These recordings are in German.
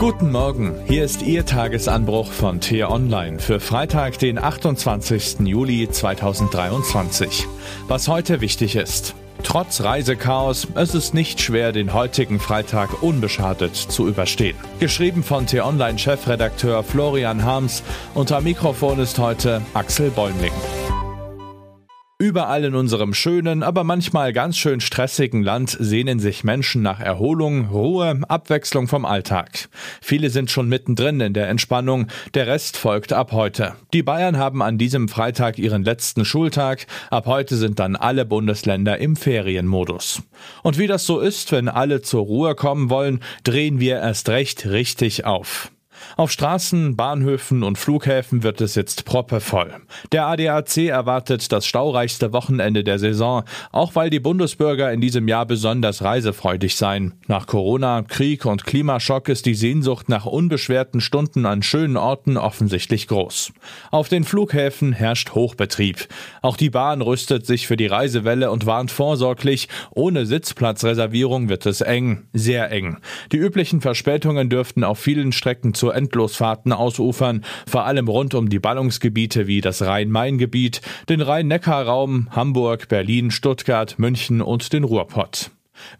Guten Morgen, hier ist Ihr Tagesanbruch von T-Online für Freitag, den 28. Juli 2023. Was heute wichtig ist. Trotz Reisechaos, es ist nicht schwer, den heutigen Freitag unbeschadet zu überstehen. Geschrieben von T-Online-Chefredakteur Florian Harms. Unter Mikrofon ist heute Axel Bäumling. Überall in unserem schönen, aber manchmal ganz schön stressigen Land sehnen sich Menschen nach Erholung, Ruhe, Abwechslung vom Alltag. Viele sind schon mittendrin in der Entspannung, der Rest folgt ab heute. Die Bayern haben an diesem Freitag ihren letzten Schultag, ab heute sind dann alle Bundesländer im Ferienmodus. Und wie das so ist, wenn alle zur Ruhe kommen wollen, drehen wir erst recht richtig auf. Auf Straßen, Bahnhöfen und Flughäfen wird es jetzt proppevoll. Der ADAC erwartet das staureichste Wochenende der Saison, auch weil die Bundesbürger in diesem Jahr besonders reisefreudig seien. Nach Corona, Krieg und Klimaschock ist die Sehnsucht nach unbeschwerten Stunden an schönen Orten offensichtlich groß. Auf den Flughäfen herrscht Hochbetrieb. Auch die Bahn rüstet sich für die Reisewelle und warnt vorsorglich, ohne Sitzplatzreservierung wird es eng, sehr eng. Die üblichen Verspätungen dürften auf vielen Strecken Endlosfahrten ausufern, vor allem rund um die Ballungsgebiete wie das Rhein-Main-Gebiet, den Rhein-Neckar-Raum, Hamburg, Berlin, Stuttgart, München und den Ruhrpott.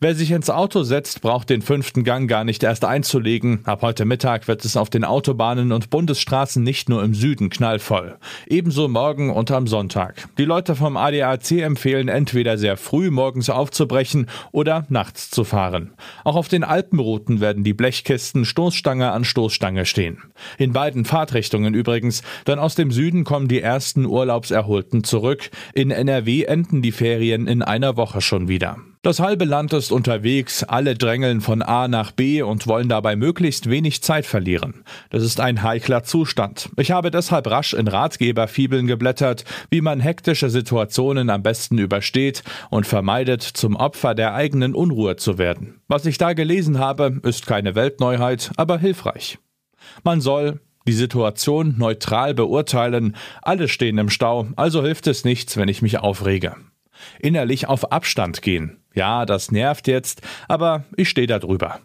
Wer sich ins Auto setzt, braucht den fünften Gang gar nicht erst einzulegen. Ab heute Mittag wird es auf den Autobahnen und Bundesstraßen nicht nur im Süden knallvoll. Ebenso morgen und am Sonntag. Die Leute vom ADAC empfehlen entweder sehr früh morgens aufzubrechen oder nachts zu fahren. Auch auf den Alpenrouten werden die Blechkisten Stoßstange an Stoßstange stehen. In beiden Fahrtrichtungen übrigens, denn aus dem Süden kommen die ersten Urlaubserholten zurück. In NRW enden die Ferien in einer Woche schon wieder. Das halbe Land ist unterwegs, alle drängeln von A nach B und wollen dabei möglichst wenig Zeit verlieren. Das ist ein heikler Zustand. Ich habe deshalb rasch in Ratgeberfibeln geblättert, wie man hektische Situationen am besten übersteht und vermeidet, zum Opfer der eigenen Unruhe zu werden. Was ich da gelesen habe, ist keine Weltneuheit, aber hilfreich. Man soll die Situation neutral beurteilen, alle stehen im Stau, also hilft es nichts, wenn ich mich aufrege. Innerlich auf Abstand gehen, ja, das nervt jetzt, aber ich stehe da drüber.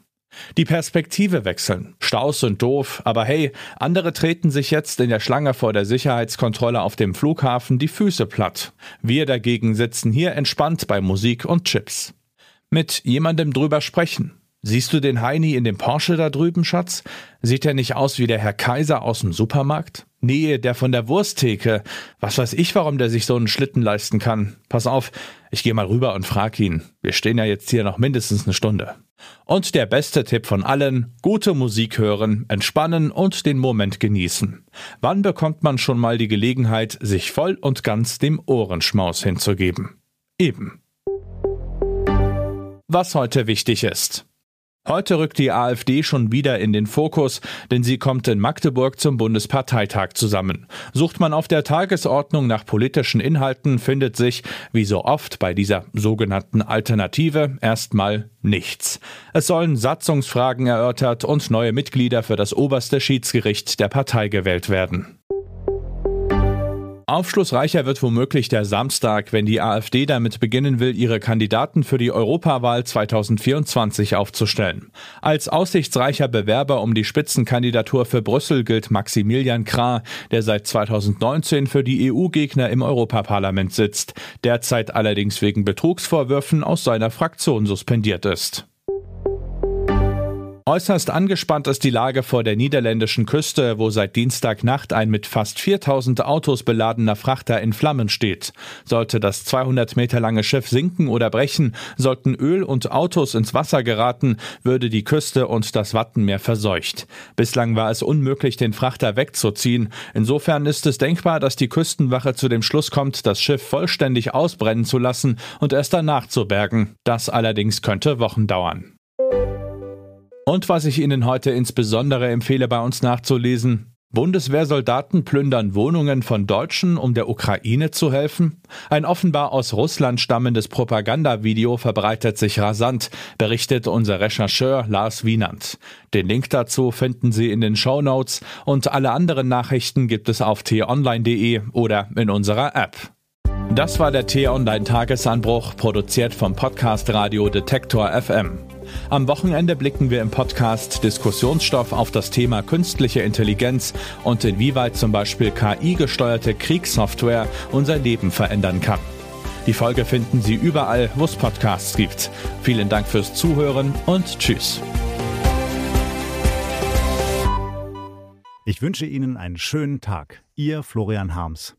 Die Perspektive wechseln. Staus sind doof, aber hey, andere treten sich jetzt in der Schlange vor der Sicherheitskontrolle auf dem Flughafen die Füße platt. Wir dagegen sitzen hier entspannt bei Musik und Chips. Mit jemandem drüber sprechen. Siehst du den Heini in dem Porsche da drüben, Schatz? Sieht er nicht aus wie der Herr Kaiser aus dem Supermarkt? Nee, der von der Wursttheke. Was weiß ich, warum der sich so einen Schlitten leisten kann. Pass auf, ich gehe mal rüber und frag ihn. Wir stehen ja jetzt hier noch mindestens eine Stunde. Und der beste Tipp von allen, gute Musik hören, entspannen und den Moment genießen. Wann bekommt man schon mal die Gelegenheit, sich voll und ganz dem Ohrenschmaus hinzugeben? Eben. Was heute wichtig ist. Heute rückt die AfD schon wieder in den Fokus, denn sie kommt in Magdeburg zum Bundesparteitag zusammen. Sucht man auf der Tagesordnung nach politischen Inhalten, findet sich, wie so oft bei dieser sogenannten Alternative, erstmal nichts. Es sollen Satzungsfragen erörtert und neue Mitglieder für das oberste Schiedsgericht der Partei gewählt werden. Aufschlussreicher wird womöglich der Samstag, wenn die AfD damit beginnen will, ihre Kandidaten für die Europawahl 2024 aufzustellen. Als aussichtsreicher Bewerber um die Spitzenkandidatur für Brüssel gilt Maximilian Krah, der seit 2019 für die EU-Gegner im Europaparlament sitzt, derzeit allerdings wegen Betrugsvorwürfen aus seiner Fraktion suspendiert ist. Äußerst angespannt ist die Lage vor der niederländischen Küste, wo seit Dienstagnacht ein mit fast 4000 Autos beladener Frachter in Flammen steht. Sollte das 200 Meter lange Schiff sinken oder brechen, sollten Öl und Autos ins Wasser geraten, würde die Küste und das Wattenmeer verseucht. Bislang war es unmöglich, den Frachter wegzuziehen. Insofern ist es denkbar, dass die Küstenwache zu dem Schluss kommt, das Schiff vollständig ausbrennen zu lassen und erst danach zu bergen. Das allerdings könnte Wochen dauern. Und was ich Ihnen heute insbesondere empfehle, bei uns nachzulesen, Bundeswehrsoldaten plündern Wohnungen von Deutschen, um der Ukraine zu helfen? Ein offenbar aus Russland stammendes Propagandavideo verbreitet sich rasant, berichtet unser Rechercheur Lars Wienand. Den Link dazu finden Sie in den Show Notes und alle anderen Nachrichten gibt es auf t-online.de oder in unserer App. Das war der T-Online Tagesanbruch, produziert vom Podcast Radio Detektor FM. Am Wochenende blicken wir im Podcast Diskussionsstoff auf das Thema künstliche Intelligenz und inwieweit zum Beispiel KI-gesteuerte Kriegssoftware unser Leben verändern kann. Die Folge finden Sie überall, wo es Podcasts gibt. Vielen Dank fürs Zuhören und Tschüss. Ich wünsche Ihnen einen schönen Tag. Ihr Florian Harms.